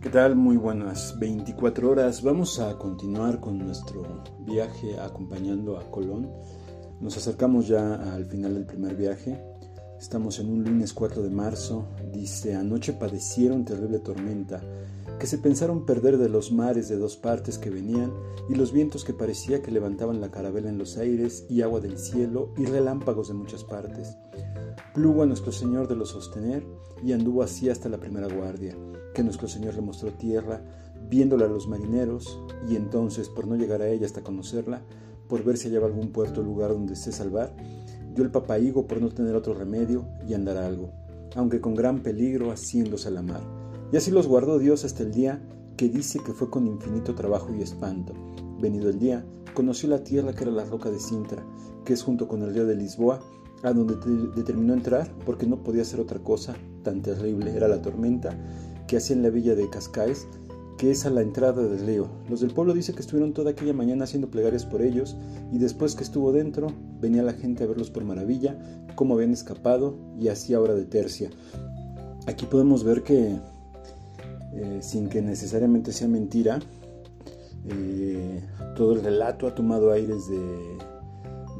¿Qué tal? Muy buenas 24 horas. Vamos a continuar con nuestro viaje acompañando a Colón. Nos acercamos ya al final del primer viaje. Estamos en un lunes 4 de marzo. Dice, anoche padecieron terrible tormenta, que se pensaron perder de los mares de dos partes que venían, y los vientos que parecía que levantaban la carabela en los aires, y agua del cielo, y relámpagos de muchas partes. Plugo a nuestro Señor de los sostener, y anduvo así hasta la primera guardia que nuestro Señor le mostró tierra, viéndola a los marineros, y entonces, por no llegar a ella hasta conocerla, por ver si hallaba algún puerto o lugar donde se salvar, dio el papaigo por no tener otro remedio y andar algo, aunque con gran peligro haciéndose a la mar. Y así los guardó Dios hasta el día que dice que fue con infinito trabajo y espanto. Venido el día, conoció la tierra que era la roca de Sintra, que es junto con el río de Lisboa, a donde determinó entrar porque no podía ser otra cosa, tan terrible era la tormenta, que hacía en la villa de Cascais, que es a la entrada del río. Los del pueblo dicen que estuvieron toda aquella mañana haciendo plegarias por ellos y después que estuvo dentro venía la gente a verlos por maravilla, cómo habían escapado y hacía hora de tercia. Aquí podemos ver que, eh, sin que necesariamente sea mentira, eh, todo el relato ha tomado aires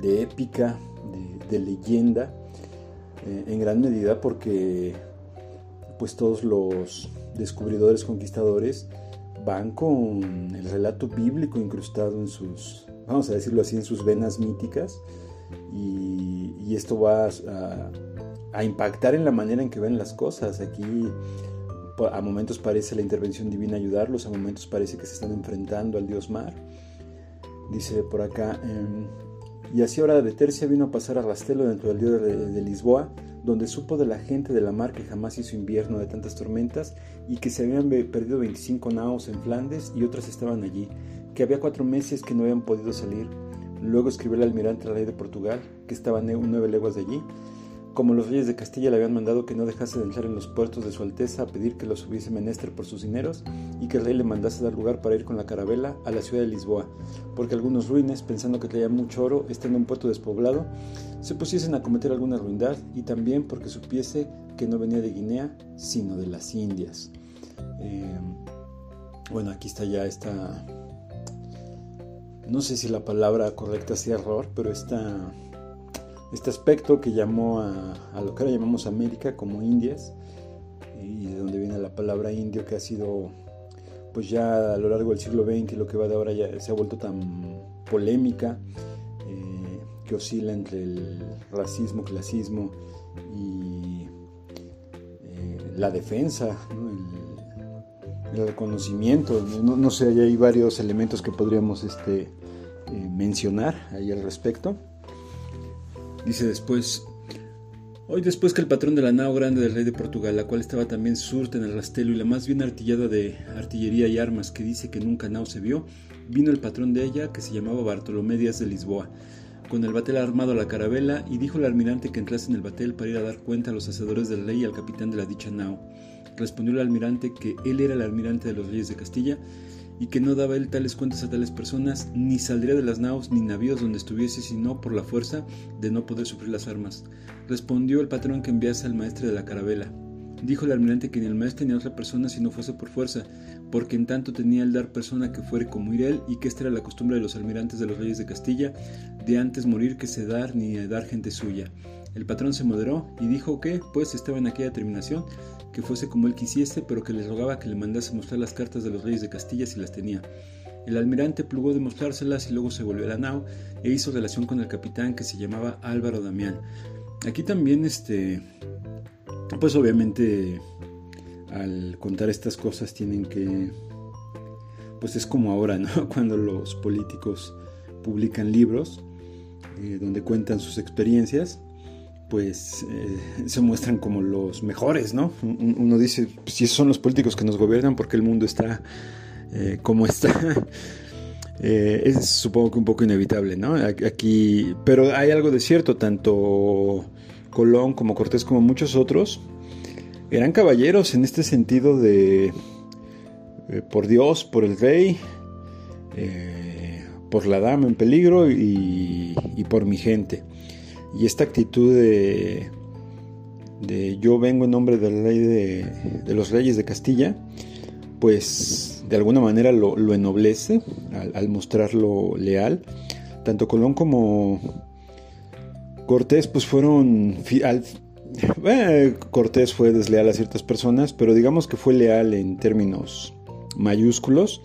de, épica, de, leyenda, eh, en gran medida porque pues todos los descubridores conquistadores van con el relato bíblico incrustado en sus, vamos a decirlo así, en sus venas míticas y, esto va a, impactar en la manera en que ven las cosas. Aquí a momentos parece la intervención divina ayudarlos, a momentos parece que se están enfrentando al dios mar. Dice por acá, em, y así hora de tercia vino a pasar a Rastelo dentro del río de Lisboa, donde supo de la gente de la mar que jamás hizo invierno de tantas tormentas y que se habían perdido 25 naos en Flandes y otras estaban allí, que había cuatro meses que no habían podido salir. Luego escribió el almirante al rey de Portugal, que estaba nueve leguas de allí, como los reyes de Castilla le habían mandado que no dejase de entrar en los puertos de su Alteza a pedir que los hubiese menester por sus dineros y que el rey le mandase dar lugar para ir con la carabela a la ciudad de Lisboa, porque algunos ruines, pensando que traía mucho oro, estando en un puerto despoblado, se pusiesen a cometer alguna ruindad y también porque supiese que no venía de Guinea, sino de las Indias. Eh, bueno, aquí está ya esta... No sé si la palabra correcta sea error, pero esta este aspecto que llamó a, lo que ahora llamamos América como Indias, y de donde viene la palabra indio que ha sido, pues ya a lo largo del siglo XX y lo que va de ahora ya se ha vuelto tan polémica, eh, que oscila entre el racismo, clasismo y eh, la defensa, el, reconocimiento, no, sé, hay varios elementos que podríamos este, eh, mencionar ahí al respecto. Dice después, Hoy después que el patrón de la nao grande del rey de Portugal, la cual estaba también surta en el rastelo y la más bien artillada de artillería y armas que dice que nunca nao se vio, vino el patrón de ella, que se llamaba Bartolomé Díaz de Lisboa, con el batel armado a la carabela, y dijo al almirante que entrase en el batel para ir a dar cuenta a los hacedores del rey y al capitán de la dicha nao. Respondió el almirante que él era el almirante de los reyes de Castilla, y que no daba él tales cuentas a tales personas, ni saldría de las naos ni navíos donde estuviese, sino por la fuerza de no poder sufrir las armas. Respondió el patrón que enviase al maestre de la carabela. Dijo el almirante que ni el maestre ni otra persona si no fuese por fuerza, porque en tanto tenía el dar persona que fuere como ir él, y que esta era la costumbre de los almirantes de los reyes de Castilla, de antes morir que se dar ni dar gente suya. El patrón se moderó y dijo que, pues, estaba en aquella determinación, que fuese como él quisiese, pero que le rogaba que le mandase mostrar las cartas de los reyes de Castilla si las tenía. El almirante plugó de mostrárselas y luego se volvió a la nao e hizo relación con el capitán que se llamaba Álvaro Damián. Aquí también, este, pues obviamente al contar estas cosas tienen que, pues es como ahora, ¿no? Cuando los políticos publican libros eh, donde cuentan sus experiencias pues eh, se muestran como los mejores, ¿no? Uno dice, si esos son los políticos que nos gobiernan, ¿por qué el mundo está eh, como está? Eh, es supongo que un poco inevitable, ¿no? Aquí, pero hay algo de cierto, tanto Colón como Cortés como muchos otros eran caballeros en este sentido de por Dios, por el rey, por la dama en peligro y por mi gente. Y esta actitud de, yo vengo en nombre del rey de, los reyes de Castilla, pues de alguna manera lo, enoblece al, mostrarlo leal. Tanto Colón como Cortés pues fueron... Eh, Cortés fue desleal a ciertas personas, pero digamos que fue leal en términos mayúsculos.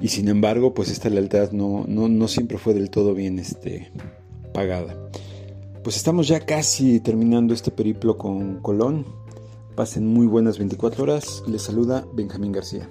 Y sin embargo, pues esta lealtad no, no, siempre fue del todo bien este, pagada. Pues estamos ya casi terminando este periplo con Colón. Pasen muy buenas 24 horas. Les saluda Benjamín García.